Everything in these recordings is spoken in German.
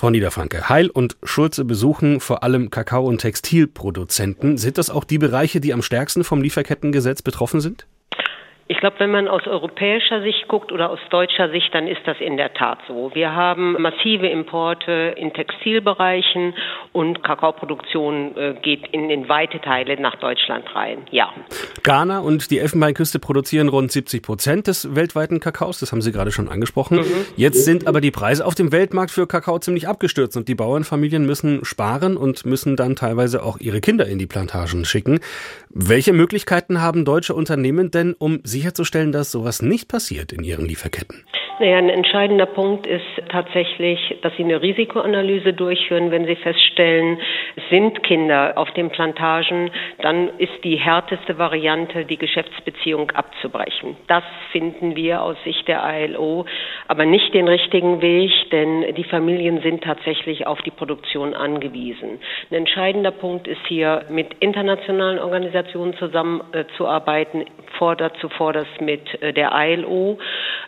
Frau Niederfranke, Heil und Schulze besuchen vor allem Kakao- und Textilproduzenten. Sind das auch die Bereiche, die am stärksten vom Lieferkettengesetz betroffen sind? Ich glaube, wenn man aus europäischer Sicht guckt oder aus deutscher Sicht, dann ist das in der Tat so. Wir haben massive Importe in Textilbereichen und Kakaoproduktion äh, geht in, in weite Teile nach Deutschland rein. Ja. Ghana und die Elfenbeinküste produzieren rund 70 Prozent des weltweiten Kakaos. Das haben Sie gerade schon angesprochen. Mhm. Jetzt sind aber die Preise auf dem Weltmarkt für Kakao ziemlich abgestürzt und die Bauernfamilien müssen sparen und müssen dann teilweise auch ihre Kinder in die Plantagen schicken. Welche Möglichkeiten haben deutsche Unternehmen denn, um sie sicherzustellen, dass sowas nicht passiert in Ihren Lieferketten? Naja, ein entscheidender Punkt ist tatsächlich, dass Sie eine Risikoanalyse durchführen, wenn Sie feststellen, sind Kinder auf den Plantagen, dann ist die härteste Variante, die Geschäftsbeziehung abzubrechen. Das finden wir aus Sicht der ILO aber nicht den richtigen Weg, denn die Familien sind tatsächlich auf die Produktion angewiesen. Ein entscheidender Punkt ist hier, mit internationalen Organisationen zusammenzuarbeiten, fordert zuvorderst mit äh, der ILO,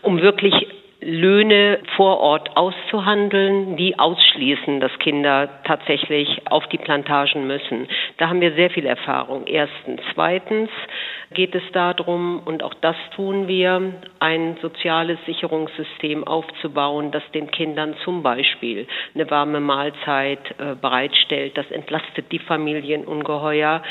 um wirklich Löhne vor Ort auszuhandeln, die ausschließen, dass Kinder tatsächlich auf die Plantagen müssen. Da haben wir sehr viel Erfahrung. Erstens. Zweitens geht es darum, und auch das tun wir, ein soziales Sicherungssystem aufzubauen, das den Kindern zum Beispiel eine warme Mahlzeit äh, bereitstellt. Das entlastet die Familien ungeheuer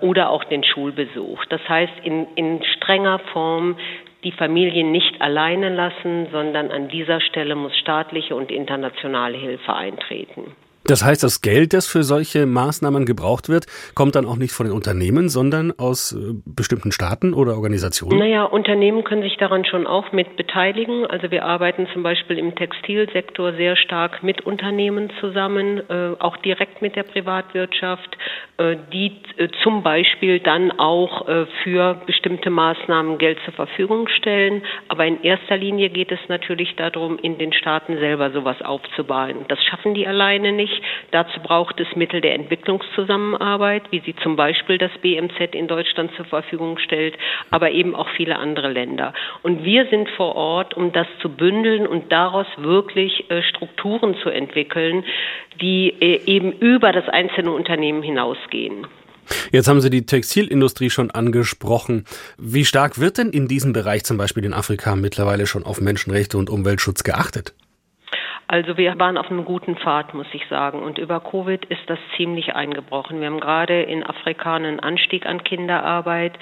oder auch den Schulbesuch. Das heißt, in, in strenger Form die Familien nicht alleine lassen, sondern an dieser Stelle muss staatliche und internationale Hilfe eintreten. Das heißt, das Geld, das für solche Maßnahmen gebraucht wird, kommt dann auch nicht von den Unternehmen, sondern aus äh, bestimmten Staaten oder Organisationen? Naja, Unternehmen können sich daran schon auch mit beteiligen. Also wir arbeiten zum Beispiel im Textilsektor sehr stark mit Unternehmen zusammen, äh, auch direkt mit der Privatwirtschaft, äh, die zum Beispiel dann auch für bestimmte Maßnahmen Geld zur Verfügung stellen. Aber in erster Linie geht es natürlich darum, in den Staaten selber sowas aufzubauen. Das schaffen die alleine nicht. Dazu braucht es Mittel der Entwicklungszusammenarbeit, wie sie zum Beispiel das BMZ in Deutschland zur Verfügung stellt, aber eben auch viele andere Länder. Und wir sind vor Ort, um das zu bündeln und daraus wirklich äh, Strukturen zu entwickeln, die äh, eben über das einzelne Unternehmen hinausgehen. Jetzt haben Sie die Textilindustrie schon angesprochen. Wie stark wird denn in diesem Bereich zum Beispiel in Afrika mittlerweile schon auf Menschenrechte und Umweltschutz geachtet? Also wir waren auf einem guten Pfad, muss ich sagen. Und über Covid ist das ziemlich eingebrochen. Wir haben gerade in Afrika einen Anstieg an Kinderarbeit,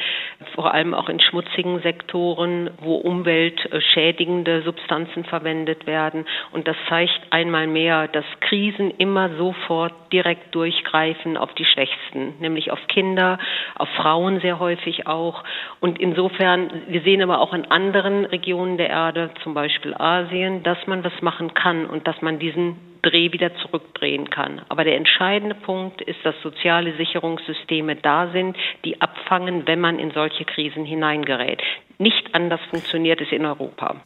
vor allem auch in schmutzigen Sektoren, wo umweltschädigende Substanzen verwendet werden. Und das zeigt einmal mehr, dass Krisen immer sofort direkt durchgreifen auf die Schwächsten, nämlich auf Kinder, auf Frauen sehr häufig auch. Und insofern, wir sehen aber auch in anderen Regionen der Erde, zum Beispiel Asien, dass man was machen kann und dass man diesen Dreh wieder zurückdrehen kann. Aber der entscheidende Punkt ist, dass soziale Sicherungssysteme da sind, die abfangen, wenn man in solche Krisen hineingerät. Nicht anders funktioniert es in Europa.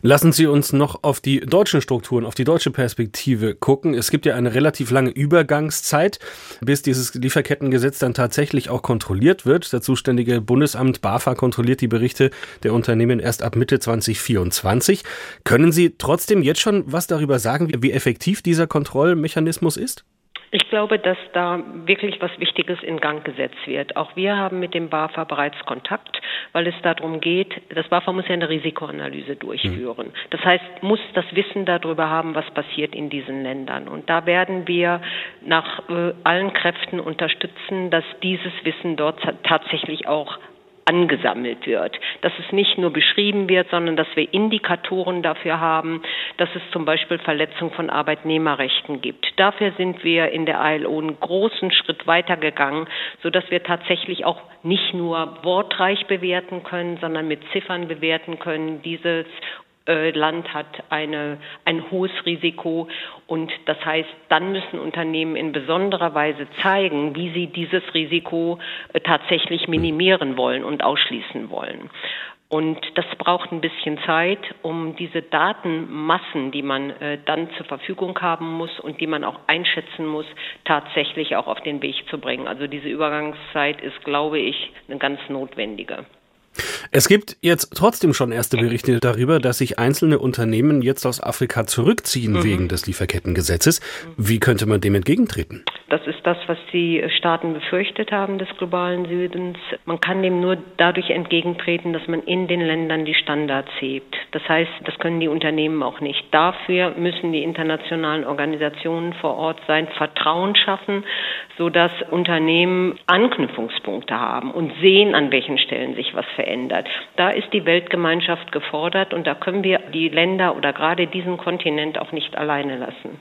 Lassen Sie uns noch auf die deutschen Strukturen, auf die deutsche Perspektive gucken. Es gibt ja eine relativ lange Übergangszeit, bis dieses Lieferkettengesetz dann tatsächlich auch kontrolliert wird. Der zuständige Bundesamt BAFA kontrolliert die Berichte der Unternehmen erst ab Mitte 2024. Können Sie trotzdem jetzt schon was darüber sagen, wie effektiv dieser Kontrollmechanismus ist? Ich glaube, dass da wirklich was Wichtiges in Gang gesetzt wird. Auch wir haben mit dem BAFA bereits Kontakt, weil es darum geht, das BAFA muss ja eine Risikoanalyse durchführen. Mhm. Das heißt, muss das Wissen darüber haben, was passiert in diesen Ländern. Und da werden wir nach äh, allen Kräften unterstützen, dass dieses Wissen dort tatsächlich auch angesammelt wird. Dass es nicht nur beschrieben wird, sondern dass wir Indikatoren dafür haben, dass es zum Beispiel Verletzung von Arbeitnehmerrechten gibt. Dafür sind wir in der ILO einen großen Schritt weitergegangen, sodass wir tatsächlich auch nicht nur wortreich bewerten können, sondern mit Ziffern bewerten können, dieses Land hat eine, ein hohes Risiko und das heißt, dann müssen Unternehmen in besonderer Weise zeigen, wie sie dieses Risiko äh, tatsächlich minimieren wollen und ausschließen wollen. Und das braucht ein bisschen Zeit, um diese Datenmassen, die man äh, dann zur Verfügung haben muss und die man auch einschätzen muss, tatsächlich auch auf den Weg zu bringen. Also diese Übergangszeit ist, glaube ich, eine ganz notwendige. Es gibt jetzt trotzdem schon erste Berichte darüber, dass sich einzelne Unternehmen jetzt aus Afrika zurückziehen mhm. wegen des Lieferkettengesetzes. Wie könnte man dem entgegentreten? Das ist das, was die Staaten befürchtet haben des globalen Südens. Man kann dem nur dadurch entgegentreten, dass man in den Ländern die Standards hebt. Das heißt, das können die Unternehmen auch nicht. Dafür müssen die internationalen Organisationen vor Ort sein, Vertrauen schaffen, sodass Unternehmen Anknüpfungspunkte haben und sehen, an welchen Stellen sich was verändert. Da ist die Weltgemeinschaft gefordert und da können wir die Länder oder gerade diesen Kontinent auch nicht alleine lassen.